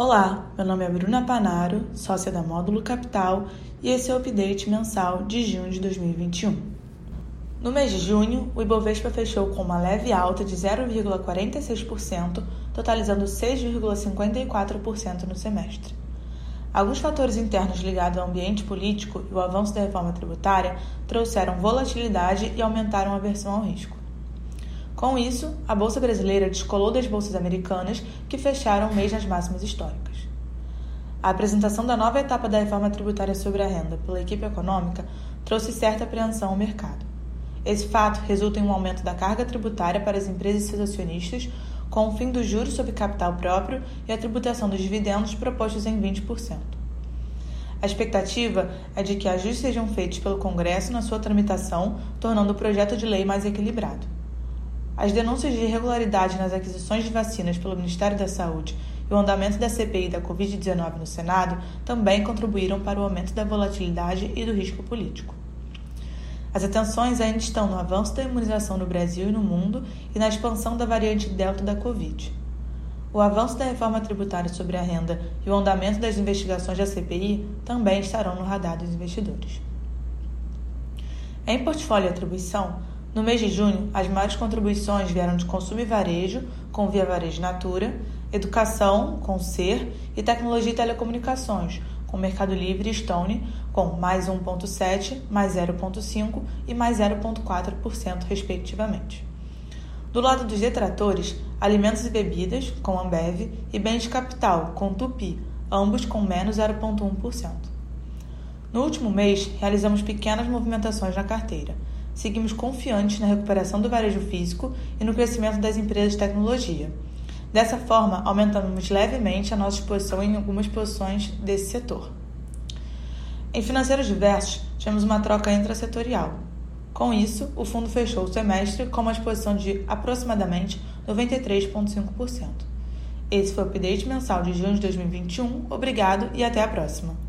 Olá, meu nome é Bruna Panaro, sócia da Módulo Capital, e esse é o update mensal de junho de 2021. No mês de junho, o Ibovespa fechou com uma leve alta de 0,46%, totalizando 6,54% no semestre. Alguns fatores internos ligados ao ambiente político e o avanço da reforma tributária trouxeram volatilidade e aumentaram a aversão ao risco. Com isso, a Bolsa Brasileira descolou das bolsas americanas, que fecharam o mês nas máximas históricas. A apresentação da nova etapa da reforma tributária sobre a renda pela equipe econômica trouxe certa apreensão ao mercado. Esse fato resulta em um aumento da carga tributária para as empresas e seus acionistas, com o fim dos juros sobre capital próprio e a tributação dos dividendos propostos em 20%. A expectativa é de que ajustes sejam feitos pelo Congresso na sua tramitação, tornando o projeto de lei mais equilibrado. As denúncias de irregularidade nas aquisições de vacinas pelo Ministério da Saúde e o andamento da CPI da Covid-19 no Senado também contribuíram para o aumento da volatilidade e do risco político. As atenções ainda estão no avanço da imunização no Brasil e no mundo e na expansão da variante Delta da Covid. O avanço da reforma tributária sobre a renda e o andamento das investigações da CPI também estarão no radar dos investidores. Em portfólio e atribuição, no mês de junho, as maiores contribuições vieram de consumo e varejo, com Via Varejo Natura, educação, com Ser, e tecnologia e telecomunicações, com Mercado Livre e Stone, com mais 1,7%, mais 0,5% e mais 0,4%, respectivamente. Do lado dos detratores, alimentos e bebidas, com Ambev, e bens de capital, com Tupi, ambos com menos 0,1%. No último mês, realizamos pequenas movimentações na carteira seguimos confiantes na recuperação do varejo físico e no crescimento das empresas de tecnologia. Dessa forma, aumentamos levemente a nossa exposição em algumas posições desse setor. Em financeiros diversos, tivemos uma troca intrasetorial. Com isso, o fundo fechou o semestre com uma exposição de aproximadamente 93,5%. Esse foi o update mensal de junho de 2021. Obrigado e até a próxima!